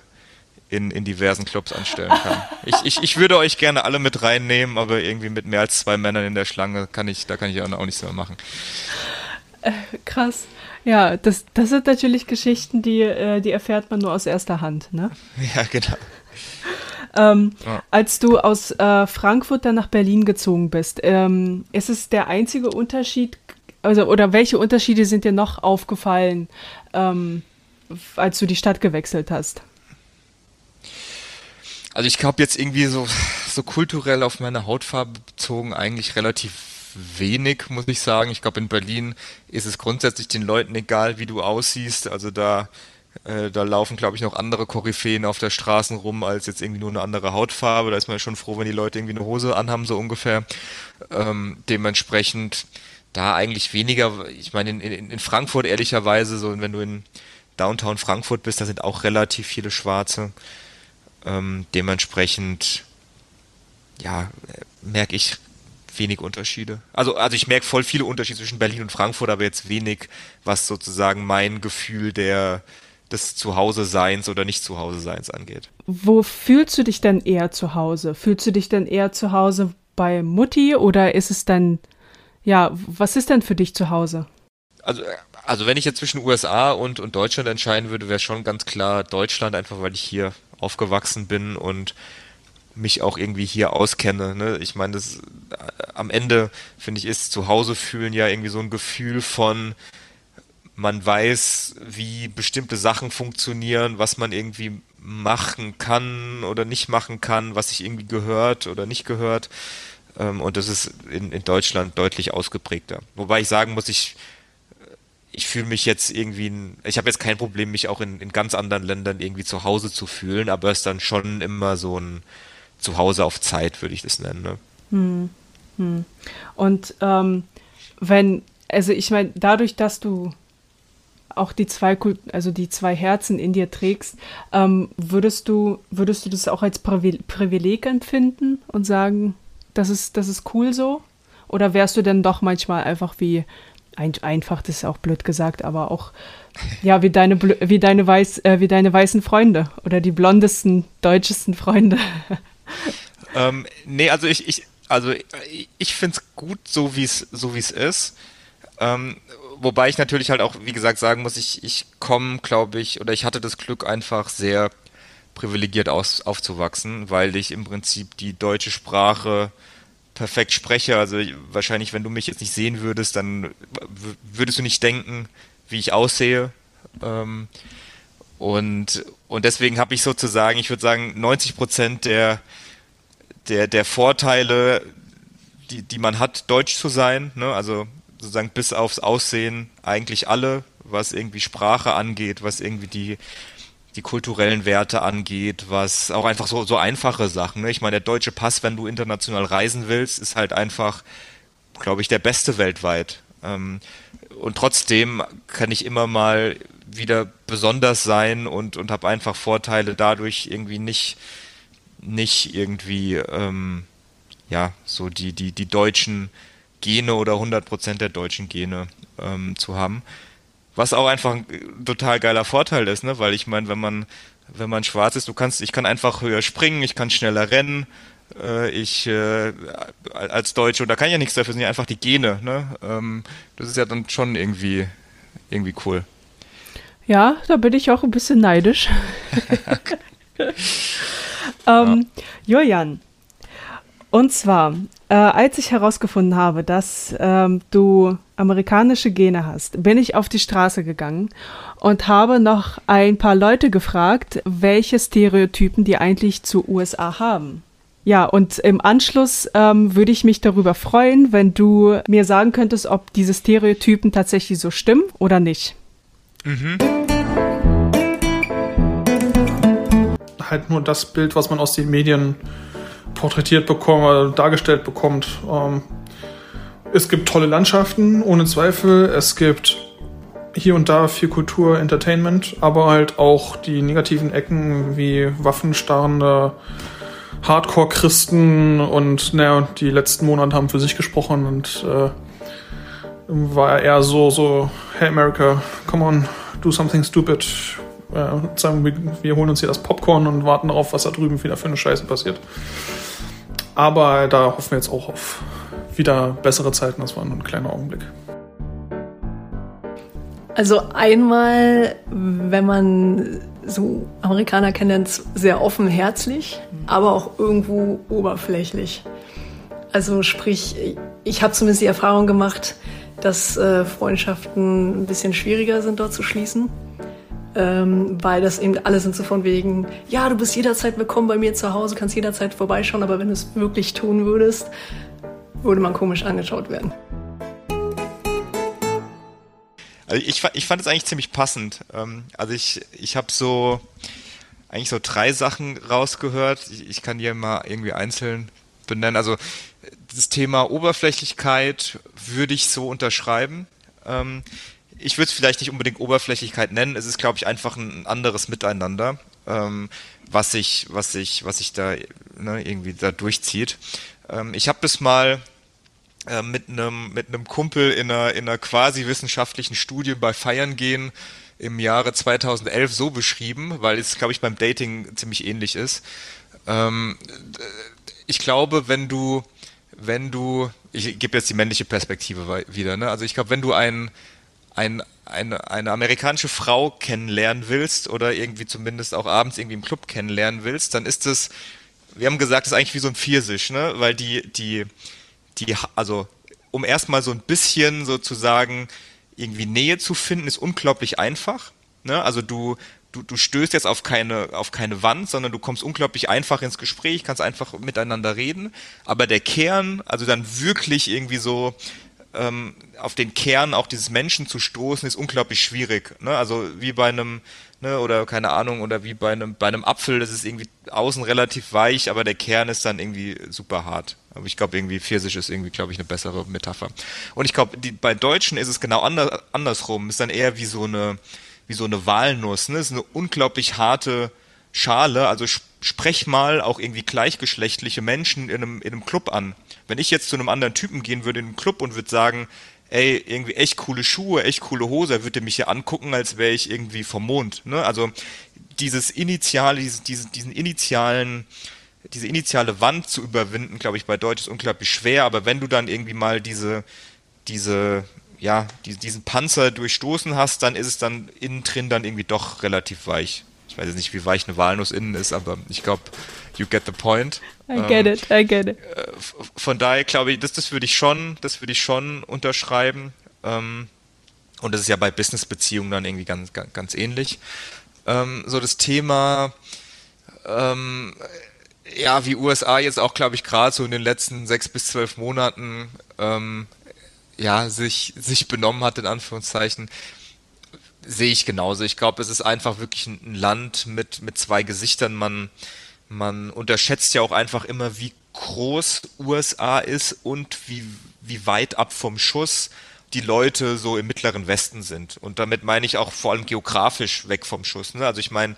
in, in diversen Clubs anstellen kann. [LAUGHS] Ich, ich, ich würde euch gerne alle mit reinnehmen, aber irgendwie mit mehr als zwei Männern in der Schlange kann ich, da kann ich auch nichts mehr machen. Äh, krass. Ja, das, das sind natürlich Geschichten, die, äh, die erfährt man nur aus erster Hand, ne? [LAUGHS] Ja, genau. Ähm, ja. Als du aus äh, Frankfurt dann nach Berlin gezogen bist, ähm, ist es der einzige Unterschied, also oder welche Unterschiede sind dir noch aufgefallen, ähm, als du die Stadt gewechselt hast? Also ich glaube jetzt irgendwie so, so kulturell auf meine Hautfarbe bezogen eigentlich relativ wenig, muss ich sagen. Ich glaube, in Berlin ist es grundsätzlich den Leuten egal, wie du aussiehst. Also da äh, da laufen, glaube ich, noch andere Koryphäen auf der Straße rum als jetzt irgendwie nur eine andere Hautfarbe. Da ist man ja schon froh, wenn die Leute irgendwie eine Hose anhaben, so ungefähr. Ähm, dementsprechend da eigentlich weniger, ich meine, in, in, in Frankfurt ehrlicherweise, so wenn du in Downtown Frankfurt bist, da sind auch relativ viele Schwarze. Ähm, dementsprechend, ja, merke ich wenig Unterschiede. Also, also ich merke voll viele Unterschiede zwischen Berlin und Frankfurt, aber jetzt wenig, was sozusagen mein Gefühl der, des Zuhause-Seins oder Nicht-Zuhause-Seins angeht. Wo fühlst du dich denn eher zu Hause? Fühlst du dich denn eher zu Hause bei Mutti oder ist es dann, ja, was ist denn für dich zu Hause? Also, also wenn ich jetzt zwischen USA und, und Deutschland entscheiden würde, wäre schon ganz klar Deutschland, einfach weil ich hier aufgewachsen bin und mich auch irgendwie hier auskenne. Ne? Ich meine, das am Ende, finde ich, ist Zuhause fühlen ja irgendwie so ein Gefühl von, man weiß, wie bestimmte Sachen funktionieren, was man irgendwie machen kann oder nicht machen kann, was sich irgendwie gehört oder nicht gehört. Ähm, und das ist in, in Deutschland deutlich ausgeprägter. Wobei ich sagen muss, ich, ich fühle mich jetzt irgendwie, ich habe jetzt kein Problem, mich auch in, in ganz anderen Ländern irgendwie zu Hause zu fühlen, aber es ist dann schon immer so ein Zuhause auf Zeit, würde ich das nennen. Ne? Hm. Hm. Und ähm, wenn, also ich meine, dadurch, dass du auch die zwei, also die zwei Herzen in dir trägst, ähm, würdest du, würdest du das auch als Privileg empfinden und sagen, das ist, das ist cool so? Oder wärst du denn doch manchmal einfach wie, ein, einfach, das ist auch blöd gesagt, aber auch, ja, wie deine, wie deine, weiß, äh, wie deine weißen Freunde oder die blondesten, deutschesten Freunde? [LAUGHS] ähm, nee, also ich, ich, also ich finde es gut, so wie es so ist. Ähm, wobei ich natürlich halt auch, wie gesagt, sagen muss, ich, ich komme, glaube ich, oder ich hatte das Glück einfach sehr privilegiert aus, aufzuwachsen, weil ich im Prinzip die deutsche Sprache perfekt spreche. Also wahrscheinlich, wenn du mich jetzt nicht sehen würdest, dann würdest du nicht denken, wie ich aussehe. Ähm, und, und deswegen habe ich sozusagen, ich würde sagen, 90 Prozent der, der, der Vorteile die, die man hat, deutsch zu sein, ne? also sozusagen bis aufs Aussehen eigentlich alle, was irgendwie Sprache angeht, was irgendwie die, die kulturellen Werte angeht, was auch einfach so, so einfache Sachen. Ne? Ich meine, der deutsche Pass, wenn du international reisen willst, ist halt einfach, glaube ich, der beste weltweit. Ähm, und trotzdem kann ich immer mal wieder besonders sein und, und habe einfach Vorteile dadurch irgendwie nicht, nicht irgendwie, ähm, ja, so die, die, die deutschen Gene oder 100% der deutschen Gene ähm, zu haben. Was auch einfach ein total geiler Vorteil ist, ne? Weil ich meine, wenn man, wenn man schwarz ist, du kannst, ich kann einfach höher springen, ich kann schneller rennen, äh, ich äh, als Deutsche, und da kann ich ja nichts dafür, sind ja einfach die Gene, ne? Ähm, das ist ja dann schon irgendwie, irgendwie cool. Ja, da bin ich auch ein bisschen neidisch. [LAUGHS] [LAUGHS] ähm, ja. Julian, und zwar, äh, als ich herausgefunden habe, dass ähm, du amerikanische Gene hast, bin ich auf die Straße gegangen und habe noch ein paar Leute gefragt, welche Stereotypen die eigentlich zu USA haben. Ja, und im Anschluss ähm, würde ich mich darüber freuen, wenn du mir sagen könntest, ob diese Stereotypen tatsächlich so stimmen oder nicht. Mhm. Halt nur das Bild, was man aus den Medien porträtiert bekommt, oder dargestellt bekommt. Ähm, es gibt tolle Landschaften, ohne Zweifel. Es gibt hier und da viel Kultur, Entertainment, aber halt auch die negativen Ecken wie waffenstarrende Hardcore-Christen und naja, die letzten Monate haben für sich gesprochen und äh, war eher so, so, hey America, come on, do something stupid. Äh, sagen wir, wir holen uns hier das Popcorn und warten darauf, was da drüben wieder für eine Scheiße passiert. Aber da hoffen wir jetzt auch auf wieder bessere Zeiten. Das war nur ein kleiner Augenblick. Also einmal, wenn man so Amerikaner kennenlernt, sehr offenherzig, aber auch irgendwo oberflächlich. Also sprich, ich habe zumindest die Erfahrung gemacht, dass äh, Freundschaften ein bisschen schwieriger sind dort zu schließen ähm, weil das eben alle sind so von wegen, ja, du bist jederzeit willkommen bei mir zu Hause, kannst jederzeit vorbeischauen, aber wenn du es wirklich tun würdest, würde man komisch angeschaut werden. Also ich, ich fand es eigentlich ziemlich passend. Ähm, also ich, ich habe so eigentlich so drei Sachen rausgehört. Ich, ich kann die mal irgendwie einzeln benennen. Also das Thema Oberflächlichkeit würde ich so unterschreiben. Ich würde es vielleicht nicht unbedingt Oberflächlichkeit nennen. Es ist, glaube ich, einfach ein anderes Miteinander, ähm, was sich, was sich, was sich da ne, irgendwie da durchzieht. Ähm, ich habe das mal äh, mit einem mit Kumpel in einer in einer quasi wissenschaftlichen Studie bei Feiern gehen im Jahre 2011 so beschrieben, weil es, glaube ich, beim Dating ziemlich ähnlich ist. Ähm, ich glaube, wenn du wenn du, ich gebe jetzt die männliche Perspektive wieder, ne? Also ich glaube, wenn du einen ein, eine, eine amerikanische Frau kennenlernen willst oder irgendwie zumindest auch abends irgendwie im Club kennenlernen willst, dann ist es, wir haben gesagt, das ist eigentlich wie so ein Pfirsich, ne? Weil die, die, die, also um erstmal so ein bisschen sozusagen irgendwie Nähe zu finden, ist unglaublich einfach. Ne? Also du, du, du stößt jetzt auf keine, auf keine Wand, sondern du kommst unglaublich einfach ins Gespräch, kannst einfach miteinander reden. Aber der Kern, also dann wirklich irgendwie so ähm, auf den Kern auch dieses Menschen zu stoßen, ist unglaublich schwierig. Ne? Also wie bei einem, ne, oder keine Ahnung, oder wie bei einem, bei einem Apfel, das ist irgendwie außen relativ weich, aber der Kern ist dann irgendwie super hart. Aber ich glaube, irgendwie Pfirsich ist irgendwie, glaube ich, eine bessere Metapher. Und ich glaube, bei Deutschen ist es genau anders, andersrum. Ist dann eher wie so eine, wie so eine Walnuss. Ne? Ist eine unglaublich harte Schale. Also sprech mal auch irgendwie gleichgeschlechtliche Menschen in einem, in einem Club an. Wenn ich jetzt zu einem anderen Typen gehen würde in einem Club und würde sagen, ey, irgendwie echt coole Schuhe, echt coole Hose, er würde mich ja angucken, als wäre ich irgendwie vom Mond. Ne? Also dieses initiale, diesen, diesen, diesen initialen, diese initiale Wand zu überwinden, glaube ich, bei Deutsch ist unglaublich schwer, aber wenn du dann irgendwie mal diese, diese, ja, diesen Panzer durchstoßen hast, dann ist es dann innen drin dann irgendwie doch relativ weich. Ich weiß jetzt nicht, wie weich eine Walnuss innen ist, aber ich glaube, you get the point. I get ähm, it, I get it. Äh, von daher glaube ich, das, das würde ich schon, das würde ich schon unterschreiben. Ähm, und das ist ja bei Business-Beziehungen dann irgendwie ganz, ganz, ganz ähnlich. Ähm, so das Thema, ähm, ja, wie USA jetzt auch, glaube ich, gerade so in den letzten sechs bis zwölf Monaten ähm, ja, sich, sich benommen hat, in Anführungszeichen, sehe ich genauso. Ich glaube, es ist einfach wirklich ein Land mit, mit zwei Gesichtern. Man, man unterschätzt ja auch einfach immer, wie groß USA ist und wie, wie weit ab vom Schuss die Leute so im mittleren Westen sind. Und damit meine ich auch vor allem geografisch weg vom Schuss. Ne? Also ich meine,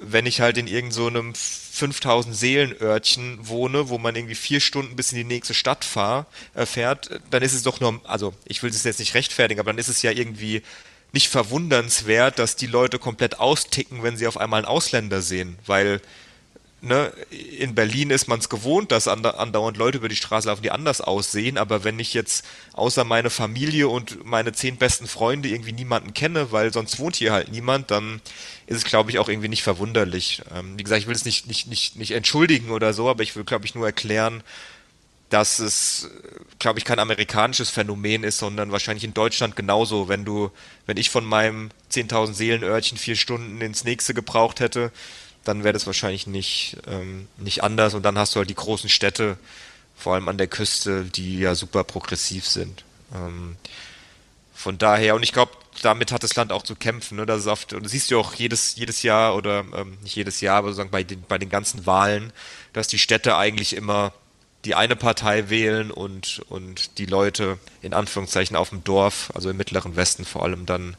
wenn ich halt in irgendeinem so 5000 Seelenörtchen wohne, wo man irgendwie vier Stunden bis in die nächste Stadt fahr, äh, fährt, dann ist es doch nur, also ich will es jetzt nicht rechtfertigen, aber dann ist es ja irgendwie nicht verwundernswert, dass die Leute komplett austicken, wenn sie auf einmal einen Ausländer sehen, weil ne, in Berlin ist man es gewohnt, dass andauernd Leute über die Straße laufen, die anders aussehen, aber wenn ich jetzt außer meine Familie und meine zehn besten Freunde irgendwie niemanden kenne, weil sonst wohnt hier halt niemand, dann ist es, glaube ich, auch irgendwie nicht verwunderlich. Ähm, wie gesagt, ich will es nicht, nicht, nicht, nicht entschuldigen oder so, aber ich will, glaube ich, nur erklären, dass es, glaube ich, kein amerikanisches Phänomen ist, sondern wahrscheinlich in Deutschland genauso. Wenn du, wenn ich von meinem 10.000 Seelenörtchen vier Stunden ins nächste gebraucht hätte, dann wäre das wahrscheinlich nicht, ähm, nicht anders. Und dann hast du halt die großen Städte, vor allem an der Küste, die ja super progressiv sind. Ähm, von daher, und ich glaube, damit hat das Land auch zu kämpfen. Ne? Das ist oft, und das siehst du auch jedes, jedes Jahr oder ähm, nicht jedes Jahr, aber sozusagen bei den, bei den ganzen Wahlen, dass die Städte eigentlich immer die eine Partei wählen und, und die Leute in Anführungszeichen auf dem Dorf, also im mittleren Westen vor allem dann,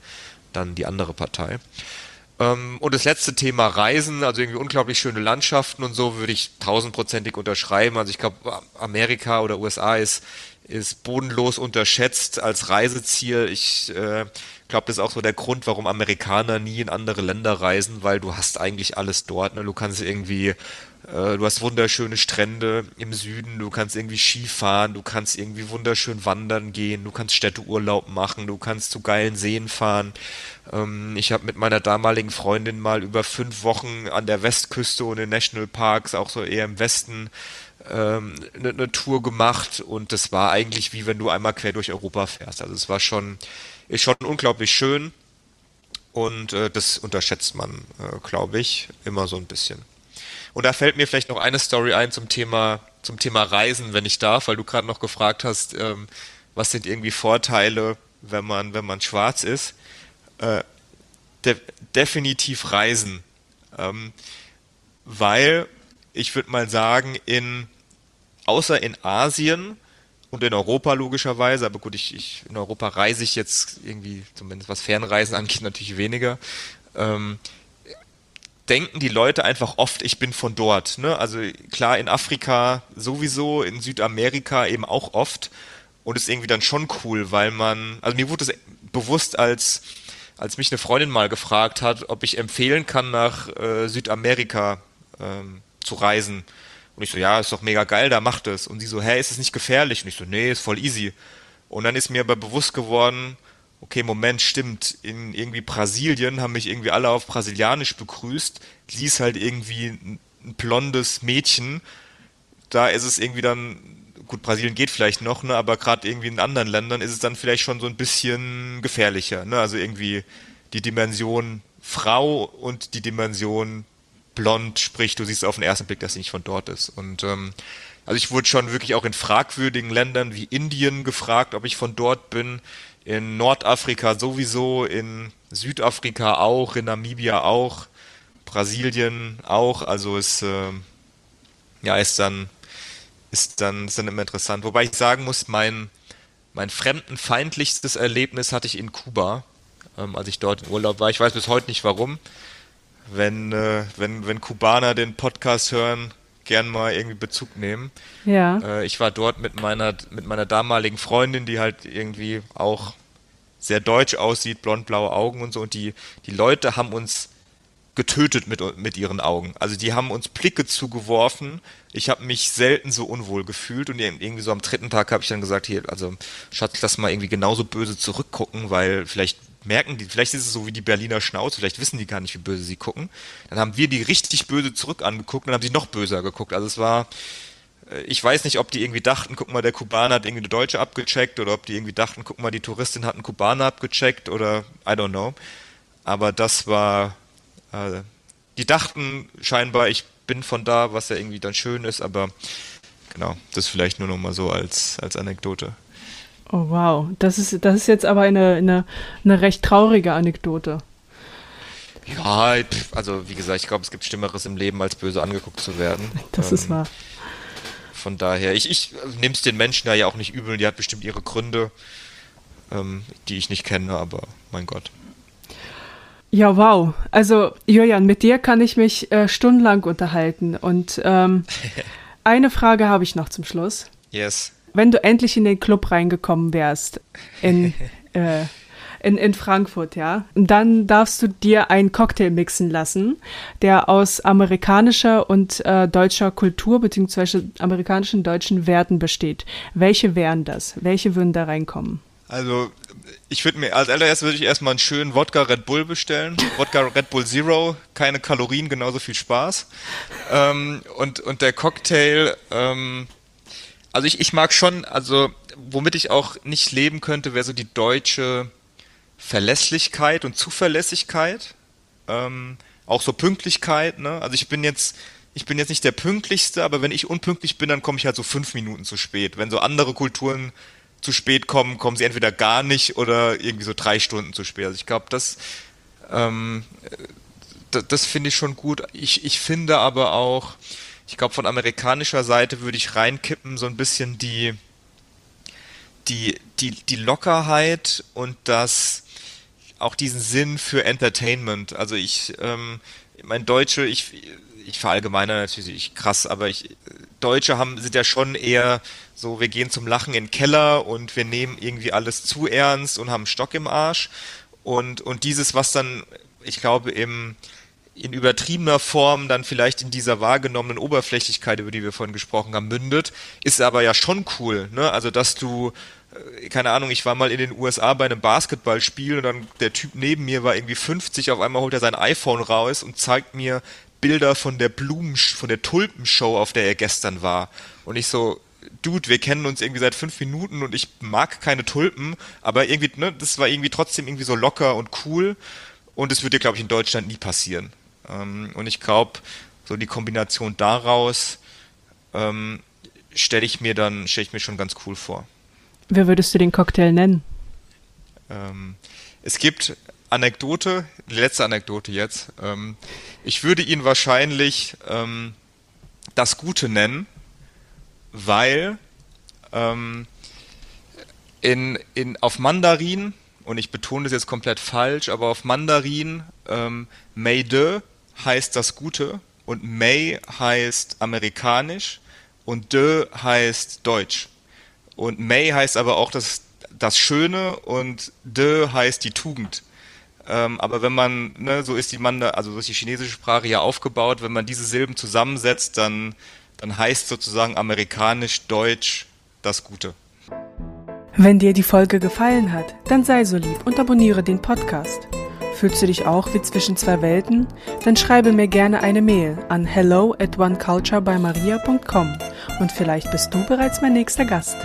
dann die andere Partei. Ähm, und das letzte Thema Reisen, also irgendwie unglaublich schöne Landschaften und so, würde ich tausendprozentig unterschreiben. Also ich glaube, Amerika oder USA ist, ist bodenlos unterschätzt als Reiseziel. Ich äh, glaube, das ist auch so der Grund, warum Amerikaner nie in andere Länder reisen, weil du hast eigentlich alles dort. Ne? Du kannst irgendwie äh, du hast wunderschöne Strände im Süden, du kannst irgendwie Skifahren, du kannst irgendwie wunderschön wandern gehen, du kannst Städteurlaub machen, du kannst zu geilen Seen fahren. Ähm, ich habe mit meiner damaligen Freundin mal über fünf Wochen an der Westküste und in Nationalparks, auch so eher im Westen, ähm, eine, eine Tour gemacht und das war eigentlich wie wenn du einmal quer durch Europa fährst. Also es war schon, ist schon unglaublich schön und äh, das unterschätzt man, äh, glaube ich, immer so ein bisschen. Und da fällt mir vielleicht noch eine Story ein zum Thema, zum Thema Reisen, wenn ich darf, weil du gerade noch gefragt hast, ähm, was sind irgendwie Vorteile, wenn man, wenn man schwarz ist. Äh, de definitiv Reisen. Ähm, weil ich würde mal sagen, in außer in Asien und in Europa logischerweise, aber gut, ich, ich in Europa reise ich jetzt irgendwie, zumindest was Fernreisen angeht, natürlich weniger. Ähm, denken die Leute einfach oft, ich bin von dort. Ne? Also klar, in Afrika sowieso, in Südamerika eben auch oft. Und ist irgendwie dann schon cool, weil man, also mir wurde es bewusst, als, als mich eine Freundin mal gefragt hat, ob ich empfehlen kann, nach äh, Südamerika ähm, zu reisen. Und ich so, ja, ist doch mega geil, da macht es. Und sie so, hä, ist es nicht gefährlich? Und ich so, nee, ist voll easy. Und dann ist mir aber bewusst geworden, okay, Moment, stimmt, in irgendwie Brasilien haben mich irgendwie alle auf Brasilianisch begrüßt. Sie ist halt irgendwie ein, blondes Mädchen. Da ist es irgendwie dann, gut, Brasilien geht vielleicht noch, ne, aber gerade irgendwie in anderen Ländern ist es dann vielleicht schon so ein bisschen gefährlicher, ne? Also irgendwie die Dimension Frau und die Dimension blond, sprich, du siehst auf den ersten Blick, dass sie nicht von dort ist. Und ähm, also ich wurde schon wirklich auch in fragwürdigen Ländern wie Indien gefragt, ob ich von dort bin in Nordafrika sowieso, in Südafrika auch, in Namibia auch, Brasilien auch. Also ist äh, ja ist dann ist dann ist dann immer interessant. Wobei ich sagen muss, mein mein fremdenfeindlichstes Erlebnis hatte ich in Kuba, ähm, als ich dort im Urlaub war. Ich weiß bis heute nicht warum. Wenn äh, wenn wenn Kubaner den Podcast hören, gern mal irgendwie Bezug nehmen. Ja. Äh, ich war dort mit meiner, mit meiner damaligen Freundin, die halt irgendwie auch sehr deutsch aussieht, blond-blaue Augen und so. Und die, die Leute haben uns getötet mit, mit ihren Augen. Also die haben uns Blicke zugeworfen. Ich habe mich selten so unwohl gefühlt und irgendwie so am dritten Tag habe ich dann gesagt, hier, also Schatz, lass mal irgendwie genauso böse zurückgucken, weil vielleicht merken die, vielleicht ist es so wie die Berliner Schnauze, vielleicht wissen die gar nicht, wie böse sie gucken. Dann haben wir die richtig böse zurück angeguckt und dann haben sie noch böser geguckt. Also es war, äh, ich weiß nicht, ob die irgendwie dachten, guck mal, der Kubaner hat irgendwie eine Deutsche abgecheckt oder ob die irgendwie dachten, guck mal, die Touristin hat einen Kubaner abgecheckt oder I don't know. Aber das war, die dachten scheinbar, ich bin von da, was ja irgendwie dann schön ist, aber genau, das vielleicht nur noch mal so als, als Anekdote. Oh wow, das ist, das ist jetzt aber eine, eine, eine recht traurige Anekdote. Ja, also wie gesagt, ich glaube, es gibt Schlimmeres im Leben, als böse angeguckt zu werden. Das ähm, ist wahr. Von daher, ich, ich nehme es den Menschen ja auch nicht übel, die hat bestimmt ihre Gründe, ähm, die ich nicht kenne, aber mein Gott. Ja, wow. Also, Julian, mit dir kann ich mich äh, stundenlang unterhalten. Und ähm, [LAUGHS] eine Frage habe ich noch zum Schluss. Yes. Wenn du endlich in den Club reingekommen wärst, in, [LAUGHS] äh, in, in Frankfurt, ja, dann darfst du dir einen Cocktail mixen lassen, der aus amerikanischer und äh, deutscher Kultur beziehungsweise amerikanischen deutschen Werten besteht. Welche wären das? Welche würden da reinkommen? Also ich würde mir als allererstes würde ich erstmal einen schönen Wodka Red Bull bestellen. Wodka Red Bull Zero, keine Kalorien, genauso viel Spaß. Ähm, und, und der Cocktail, ähm, also ich, ich mag schon, also womit ich auch nicht leben könnte, wäre so die deutsche Verlässlichkeit und Zuverlässigkeit. Ähm, auch so Pünktlichkeit, ne? Also ich bin jetzt, ich bin jetzt nicht der pünktlichste, aber wenn ich unpünktlich bin, dann komme ich halt so fünf Minuten zu spät. Wenn so andere Kulturen zu spät kommen, kommen sie entweder gar nicht oder irgendwie so drei Stunden zu spät. Also ich glaube, das, ähm, das, das finde ich schon gut. Ich, ich finde aber auch, ich glaube, von amerikanischer Seite würde ich reinkippen, so ein bisschen die, die, die, die Lockerheit und das, auch diesen Sinn für Entertainment. Also ich, ähm, mein Deutsche, ich, ich verallgemeine natürlich krass, aber ich, Deutsche haben, sind ja schon eher so, wir gehen zum Lachen in den Keller und wir nehmen irgendwie alles zu ernst und haben einen Stock im Arsch. Und, und dieses, was dann, ich glaube, im, in übertriebener Form dann vielleicht in dieser wahrgenommenen Oberflächlichkeit, über die wir vorhin gesprochen haben, mündet, ist aber ja schon cool, ne? Also, dass du, äh, keine Ahnung, ich war mal in den USA bei einem Basketballspiel und dann der Typ neben mir war irgendwie 50, auf einmal holt er sein iPhone raus und zeigt mir Bilder von der Blumen, von der Tulpenshow, auf der er gestern war. Und ich so, Dude, wir kennen uns irgendwie seit fünf Minuten und ich mag keine Tulpen, aber irgendwie, ne, das war irgendwie trotzdem irgendwie so locker und cool und es würde, glaube ich, in Deutschland nie passieren. Ähm, und ich glaube, so die Kombination daraus ähm, stelle ich mir dann, stelle ich mir schon ganz cool vor. Wer würdest du den Cocktail nennen? Ähm, es gibt Anekdote, letzte Anekdote jetzt. Ähm, ich würde ihn wahrscheinlich ähm, das Gute nennen, weil ähm, in, in, auf Mandarin, und ich betone das jetzt komplett falsch, aber auf Mandarin ähm, May de heißt das Gute und May heißt amerikanisch und de heißt deutsch. Und May heißt aber auch das, das Schöne und de heißt die Tugend. Ähm, aber wenn man, ne, so ist die Manda, also so ist die chinesische Sprache ja aufgebaut, wenn man diese Silben zusammensetzt, dann dann heißt sozusagen amerikanisch-deutsch das Gute. Wenn dir die Folge gefallen hat, dann sei so lieb und abonniere den Podcast. Fühlst du dich auch wie zwischen zwei Welten? Dann schreibe mir gerne eine Mail an hello at oneculturebymaria.com und vielleicht bist du bereits mein nächster Gast.